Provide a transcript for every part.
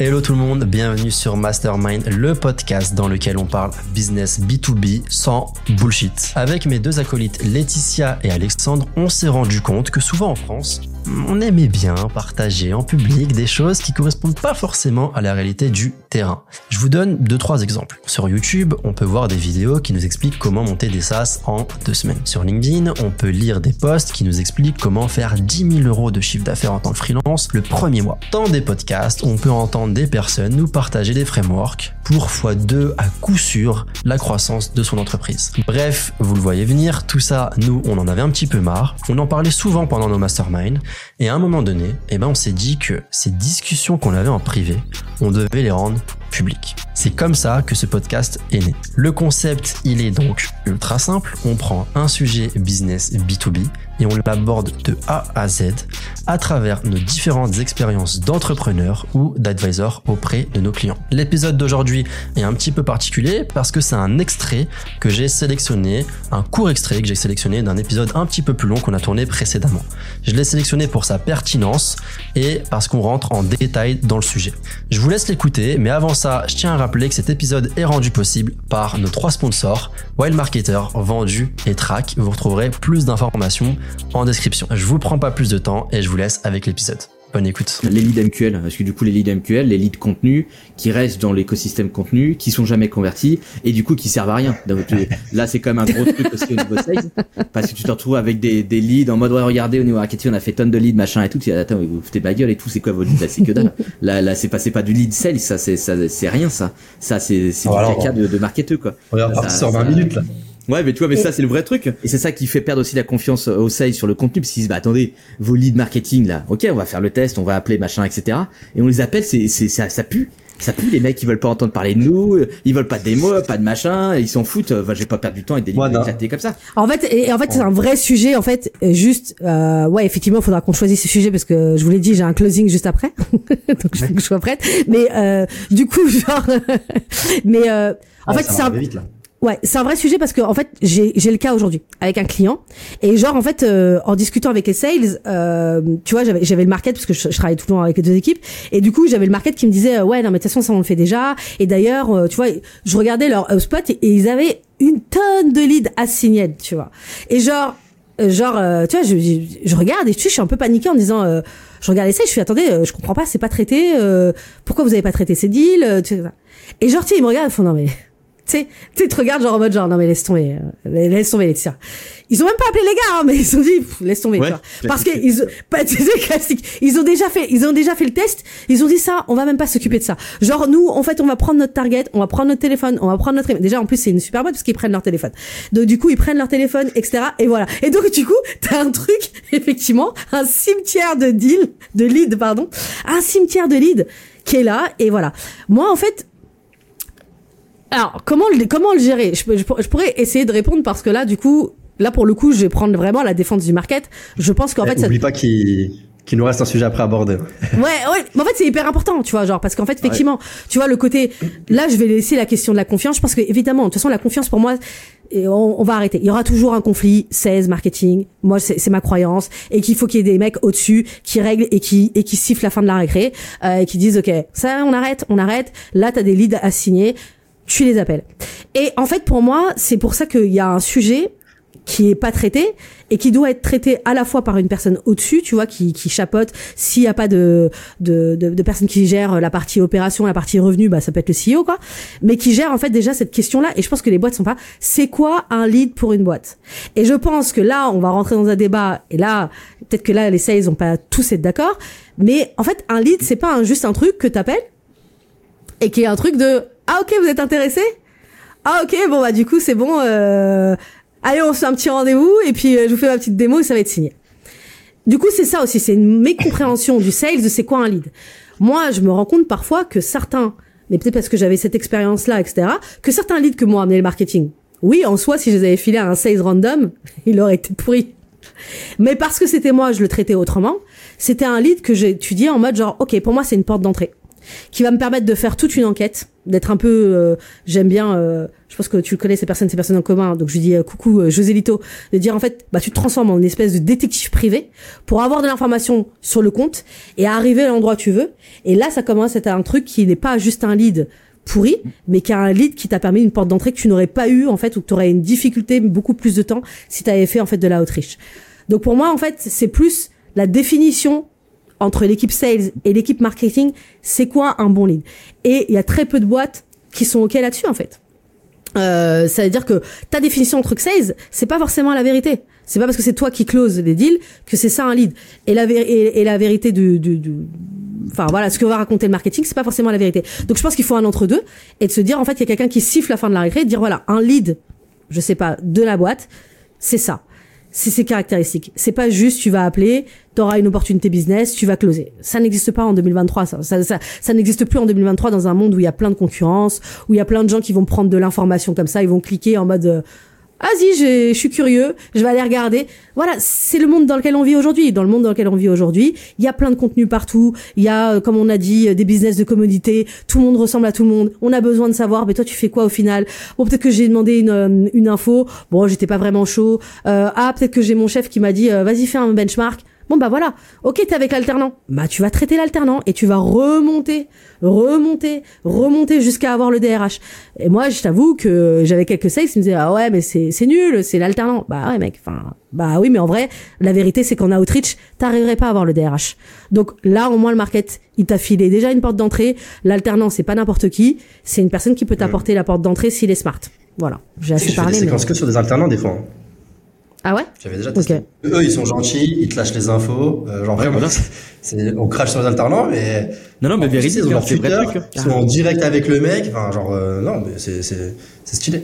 Hello tout le monde, bienvenue sur Mastermind, le podcast dans lequel on parle business B2B sans bullshit. Avec mes deux acolytes Laetitia et Alexandre, on s'est rendu compte que souvent en France, on aimait bien partager en public des choses qui correspondent pas forcément à la réalité du terrain. Je vous donne deux trois exemples. Sur YouTube, on peut voir des vidéos qui nous expliquent comment monter des SaaS en deux semaines. Sur LinkedIn, on peut lire des posts qui nous expliquent comment faire 10 000 euros de chiffre d'affaires en tant que freelance le premier mois. Dans des podcasts, on peut entendre des personnes nous partager des frameworks pour x2 à coup sûr la croissance de son entreprise. Bref, vous le voyez venir, tout ça, nous, on en avait un petit peu marre. On en parlait souvent pendant nos masterminds et à un moment donné, eh ben, on s'est dit que ces discussions qu'on avait en privé, on devait les rendre publiques. C'est comme ça que ce podcast est né. Le concept, il est donc ultra simple. On prend un sujet business B2B et on l'aborde de A à Z à travers nos différentes expériences d'entrepreneurs ou d'advisors auprès de nos clients. L'épisode d'aujourd'hui est un petit peu particulier parce que c'est un extrait que j'ai sélectionné, un court extrait que j'ai sélectionné d'un épisode un petit peu plus long qu'on a tourné précédemment. Je l'ai sélectionné pour sa pertinence et parce qu'on rentre en détail dans le sujet. Je vous laisse l'écouter, mais avant ça, je tiens à rappeler que cet épisode est rendu possible par nos trois sponsors, Wild Marketer, Vendu et Track. Vous retrouverez plus d'informations en description. Je vous prends pas plus de temps et je vous laisse avec l'épisode. Bonne écoute. Les leads MQL, parce que du coup les leads MQL, les leads contenu, qui restent dans l'écosystème contenu, qui sont jamais convertis et du coup qui servent à rien. Donc, là c'est quand même un gros truc aussi au niveau sales, parce que tu te retrouves avec des, des leads en mode ouais regardez au niveau marketing on a fait tonnes de leads machin et tout. Tu dis, attends vous foutez ma gueule et tout c'est quoi vos leads là c'est que dalle. Là là c'est pas c'est pas du lead sales ça c'est ça c'est rien ça. Ça c'est c'est du caca de, de marketeur quoi. Regarde parti sur 20 minutes là. Ouais, mais tu vois, mais ça c'est le vrai truc. Et c'est ça qui fait perdre aussi la confiance au sales sur le contenu, parce qu'ils disent bah attendez, vos leads marketing là, ok, on va faire le test, on va appeler machin, etc. Et on les appelle, c'est c'est ça, ça pue. Ça pue les mecs, ils veulent pas entendre parler de nous, ils veulent pas de démo, pas de machin, ils s'en foutent. Enfin, je vais pas perdre du temps et des leads éclatés comme ça. En fait, et en fait, c'est un vrai sujet. En fait, juste, euh, ouais, effectivement, il faudra qu'on choisisse ce sujet parce que je vous l'ai dit, j'ai un closing juste après, donc je faut que je sois prête. Mais euh, du coup, genre, mais euh, en fait, ça c'est un, vite là. Ouais, c'est un vrai sujet parce que en fait, j'ai j'ai le cas aujourd'hui avec un client et genre en fait euh, en discutant avec les sales, euh, tu vois, j'avais j'avais le market parce que je, travaille tout le temps avec les deux équipes et du coup, j'avais le market qui me disait euh, ouais, non mais de toute façon ça on le fait déjà et d'ailleurs, euh, tu vois, je regardais leur HubSpot et, et ils avaient une tonne de leads assignés, tu vois. Et genre euh, genre tu vois, je, je, regarde et tu sais, je suis un peu paniquée en me disant je regarde les sales, je suis attendez, je comprends pas, c'est pas traité pourquoi vous avez pas traité ces deals tu sais, Et genre tu sais, ils me regardent, ils font non mais tu sais, tu regardent genre en mode genre non mais laisse tomber, euh, laisse tomber Laetitia. Ils ont même pas appelé les gars, hein, mais ils ont dit pff, laisse tomber. Ouais, tu vois. Parce que ils, pas tu sais, classique. Ils ont déjà fait, ils ont déjà fait le test. Ils ont dit ça, on va même pas s'occuper de ça. Genre nous, en fait, on va prendre notre target, on va prendre notre téléphone, on va prendre notre déjà en plus c'est une super boîte parce qu'ils prennent leur téléphone. Donc du coup ils prennent leur téléphone, etc. Et voilà. Et donc du coup t'as un truc effectivement, un cimetière de deal, de lead pardon, un cimetière de lead qui est là. Et voilà. Moi en fait alors, comment le, comment le gérer? Je, je je pourrais essayer de répondre parce que là, du coup, là pour le coup, je vais prendre vraiment la défense du market. Je pense qu'en Eh, fait, ça, Oublie pas qu'il qu'il nous reste un sujet après à aborder. ouais, ouais, mais en fait, c'est hyper important, tu vois, genre parce qu'en fait, effectivement, tu vois le côté. Là, je vais laisser la question de la confiance parce que évidemment, de toute façon, la confiance pour moi. Et on, on va arrêter. Il y aura toujours un conflit, 16, marketing. Moi, c'est c'est ma croyance. Et qu'il faut qu'il y ait des mecs au-dessus qui règlent et qui, et qui sifflent la fin de la récré, euh, et qui disent, OK, ça, on arrête, on arrête. Là, t'as des leads à signer. Tu les appelles. Et en fait, pour moi, c'est pour ça qu'il y a un sujet qui est pas traité et qui doit être traité à la fois par une personne au-dessus, tu vois, qui, qui chapote. S'il y a pas de, de, de, de personne qui gère la partie opération, la partie revenu, bah ça peut être le CEO, quoi. Mais qui gère en fait déjà cette question-là. Et je pense que les boîtes sont pas. C'est quoi un lead pour une boîte? Et je pense que là, on va rentrer dans un débat. Et là, peut-être que là, les sales ont pas tous être d'accord. Mais en fait, un lead, c'est pas juste un truc que t'appelles et qui est un truc de ah ok, vous êtes intéressé? Ah ok bon bah du coup c'est bon euh... allez on se fait un petit rendez-vous et puis euh, je vous fais ma petite démo et ça va être signé. Du coup c'est ça aussi c'est une mécompréhension du sales c'est quoi un lead. Moi je me rends compte parfois que certains mais peut-être parce que j'avais cette expérience là etc que certains leads que m'ont amené le marketing oui en soi si je les avais filés à un sales random il aurait été pourri. Mais parce que c'était moi je le traitais autrement c'était un lead que étudié en mode genre ok pour moi c'est une porte d'entrée qui va me permettre de faire toute une enquête, d'être un peu, euh, j'aime bien, euh, je pense que tu connais ces personnes, ces personnes en commun, donc je lui dis euh, coucou euh, José Lito, de dire en fait, bah tu te transformes en une espèce de détective privé pour avoir de l'information sur le compte et arriver à l'endroit où tu veux. Et là, ça commence à être un truc qui n'est pas juste un lead pourri, mais qui a un lead qui t'a permis une porte d'entrée que tu n'aurais pas eu en fait, ou que tu aurais une difficulté beaucoup plus de temps si tu avais fait en fait de la outreach. Donc pour moi en fait, c'est plus la définition entre l'équipe sales et l'équipe marketing, c'est quoi un bon lead? Et il y a très peu de boîtes qui sont ok là-dessus en fait. Euh, ça veut dire que ta définition de truc sales, c'est pas forcément la vérité. C'est pas parce que c'est toi qui close les deals que c'est ça un lead. Et la, et, et la vérité du, du, du- enfin voilà, ce que va raconter le marketing, c'est pas forcément la vérité. Donc je pense qu'il faut un entre deux et de se dire en fait il y a quelqu'un qui siffle la fin de la récré, et de dire voilà un lead, je sais pas, de la boîte, c'est ça. C'est ses caractéristiques. C'est pas juste tu vas appeler, t'auras une opportunité business, tu vas closer. Ça n'existe pas en 2023. Ça, ça, ça, ça n'existe plus en 2023 dans un monde où il y a plein de concurrence, où il y a plein de gens qui vont prendre de l'information comme ça, ils vont cliquer en mode euh, vas-y, je suis curieux, je vais aller regarder. Voilà, c'est le monde dans lequel on vit aujourd'hui. Dans le monde dans lequel on vit aujourd'hui, il y a plein de contenus partout. Il y a, euh, comme on a dit, euh, des business de commodité. Tout le monde ressemble à tout le monde. On a besoin de savoir, mais toi, tu fais quoi au final? Bon, peut-être que j'ai demandé une, euh, une info. Bon, j'étais pas vraiment chaud. Euh, ah, peut-être que j'ai mon chef qui m'a dit, vas-y, fais un benchmark. Bon bah voilà, ok t'es avec l'alternant, bah tu vas traiter l'alternant et tu vas remonter, remonter, remonter jusqu'à avoir le DRH. Et moi je t'avoue que j'avais quelques sales qui me disaient ah ouais mais c'est c'est nul, c'est l'alternant. Bah ouais mec, enfin bah oui mais en vrai la vérité c'est qu'en outreach t'arriverais pas à avoir le DRH. Donc là au moins le market il t'a filé déjà une porte d'entrée. L'alternant c'est pas n'importe qui, c'est une personne qui peut t'apporter la porte d'entrée s'il est smart. Voilà, j'ai Je assez fais des parlé. Mais... séquences que sur des alternants des fois. hein. Ah ouais J'avais déjà testé. Eux, ils sont gentils, ils te lâchent les infos. euh, genre vraiment, Voilà. c'est, on crache sur les alternants, mais Non, non, mais véridique, ils ont hein, leur vrai Twitter, truc. hein. Ils sont en direct avec le mec. Enfin, genre, euh, non, mais c'est, c'est, c'est stylé.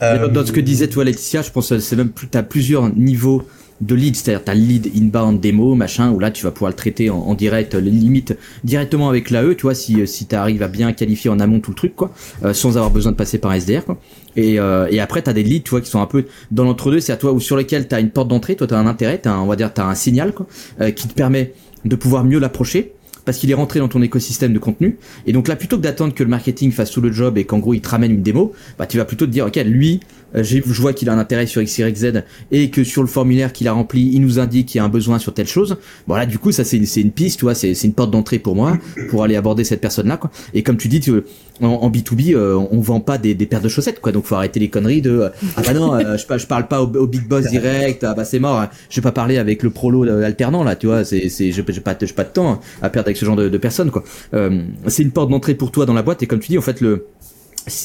Mais Euh, dans- dans ce que disait toi Laetitia, je pense que c'est même plus t'as plusieurs niveaux de lead, c'est-à-dire t'as le lead inbound démo machin où là tu vas pouvoir le traiter en, en direct, les limites directement avec l'AE, tu vois si si t'arrives à bien qualifier en amont tout le truc quoi, euh, sans avoir besoin de passer par SDR quoi. Et euh, et après t'as des leads tu vois qui sont un peu dans l'entre-deux, c'est à toi ou sur lesquels t'as une porte d'entrée, toi t'as un intérêt, t'as un, on va dire t'as un signal quoi, euh, qui te permet de pouvoir mieux l'approcher parce qu'il est rentré dans ton écosystème de contenu. Et donc là, plutôt que d'attendre que le marketing fasse tout le job et qu'en gros il te ramène une démo, bah tu vas plutôt te dire, ok, lui, euh, je vois qu'il a un intérêt sur X, Y, Z et que sur le formulaire qu'il a rempli, il nous indique qu'il y a un besoin sur telle chose. Bon là, du coup, ça c'est une, une piste, tu vois, c'est une porte d'entrée pour moi pour aller aborder cette personne-là, quoi. Et comme tu dis, tu, en, en B2B, euh, on vend pas des, paires de chaussettes, quoi. Donc faut arrêter les conneries de, ah bah non, euh, je, je parle pas au, big boss direct, ah bah c'est mort, hein. je vais pas parler avec le prolo euh, alternant là, tu vois, c'est, j'ai pas, j'ai pas de temps à perdre avec ce genre de, personnes, quoi. Euh, c'est une porte d'entrée pour toi dans la boîte et comme tu dis, en fait, le,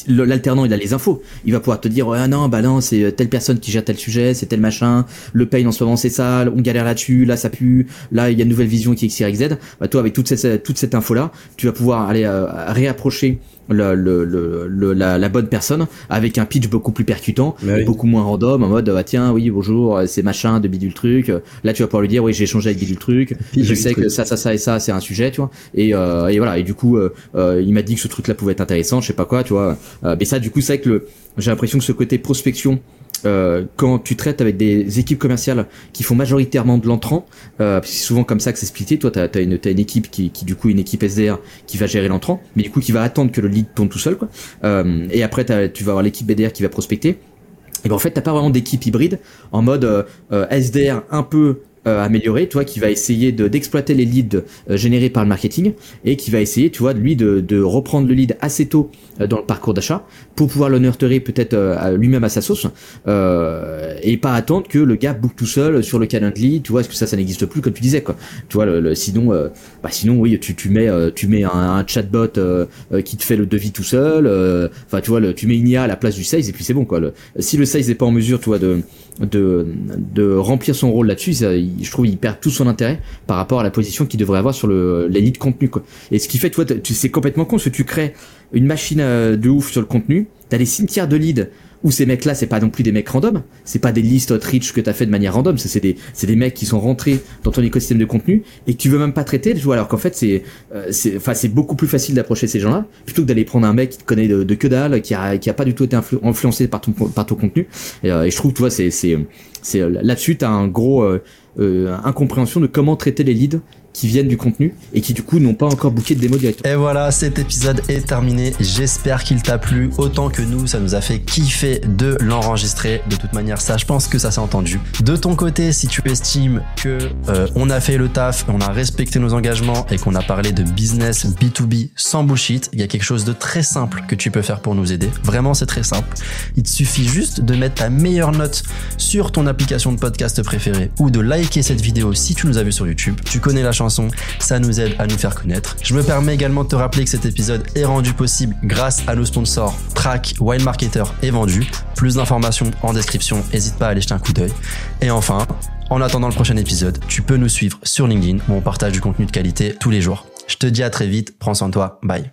l'alternant il a les infos il va pouvoir te dire ah non bah non c'est telle personne qui gère tel sujet c'est tel machin le pain en ce moment c'est ça on galère là-dessus là ça pue là il y a une nouvelle vision qui est XYZ bah toi avec toute cette toute cette info là tu vas pouvoir aller euh, réapprocher le, le, le, le- la, la bonne personne avec un pitch beaucoup plus percutant oui. beaucoup moins random en mode ah tiens oui bonjour euh, c'est machin de bidule truc. Là tu vas pouvoir lui dire oui j'ai échangé avec bidule truc. Bidule je sais truc. que ça ça ça et ça c'est un sujet tu vois. Et, euh, et voilà. Et du coup euh, euh, il m'a dit que ce truc là pouvait être intéressant je sais pas quoi tu vois. Euh, mais ça du coup c'est que le j'ai l'impression que ce côté prospection euh, quand tu traites avec des équipes commerciales qui font majoritairement de l'entrant, euh, c'est souvent comme ça que c'est splitté. Toi, t'as as une, équipe qui, du coup une équipe SDR qui va gérer l'entrant, mais du coup qui va attendre que le lead tourne tout seul, quoi. Euh, et après, tu vas avoir l'équipe BDR qui va prospecter. Et ben en fait, t'as pas vraiment d'équipe hybride en mode euh, SDR un peu amélioré, toi, qui va essayer de d'exploiter les leads euh, générés par le marketing et qui va essayer, tu vois, lui de, reprendre le lead assez tôt euh, dans le parcours d'achat pour pouvoir le peut-être euh, lui-même à sa sauce euh, et pas attendre que le gars book tout seul sur le Calendly, tu vois, parce que ça, ça n'existe plus comme tu disais, quoi. Tu vois, le, le- sinon, euh, bah sinon, oui, tu, tu mets, euh, tu mets un, chatbot euh, euh, qui te fait le devis tout seul. euh, Enfin, tu vois, le, tu mets une IA à la place du sales et puis c'est bon, quoi. Si le sales n'est pas en mesure, tu vois, de de, de remplir son rôle là-dessus, je trouve il perd tout son intérêt par rapport à la position qu'il devrait avoir sur le les leads contenu quoi. Et ce qui fait, tu vois, tu c'est complètement con, parce que tu crées une machine euh, de ouf sur le contenu, t'as des cimetières de leads où ces mecs-là, c'est pas non plus des mecs random, c'est pas des listes outreach que t'as fait de manière random, c'est des c'est des mecs qui sont rentrés dans ton écosystème de contenu et que tu veux même pas traiter, tu vois, alors qu'en fait c'est euh, c'est enfin c'est beaucoup plus facile d'approcher ces gens-là plutôt que d'aller prendre un mec qui te connaît de, de que dalle, qui a qui a pas du tout été influ- influencé par ton par ton contenu. Et, euh, et je trouve, tu vois, c'est c'est c'est là-dessus t'as un gros euh, euh, incompréhension de comment traiter les leads qui viennent du contenu et qui du coup n'ont pas encore booké de démo directement. Et voilà, cet épisode est terminé. J'espère qu'il t'a plu autant que nous. Ça nous a fait kiffer de l'enregistrer. De toute manière, ça, je pense que ça s'est entendu. De ton côté, si tu estimes que euh, on a fait le taf, on a respecté nos engagements et qu'on a parlé de business B2B sans bullshit, il y a quelque chose de très simple que tu peux faire pour nous aider. Vraiment, c'est très simple. Il te suffit juste de mettre ta meilleure note sur ton application de podcast préférée ou de liker cette vidéo si tu nous as vu sur YouTube. Tu connais la ça nous aide à nous faire connaître. Je me permets également de te rappeler que cet épisode est rendu possible grâce à nos sponsors Track, Wild Marketer et Vendu. Plus d'informations en description, n'hésite pas à aller jeter un coup d'œil. Et enfin, en attendant le prochain épisode, tu peux nous suivre sur LinkedIn où on partage du contenu de qualité tous les jours. Je te dis à très vite, prends soin de toi, bye.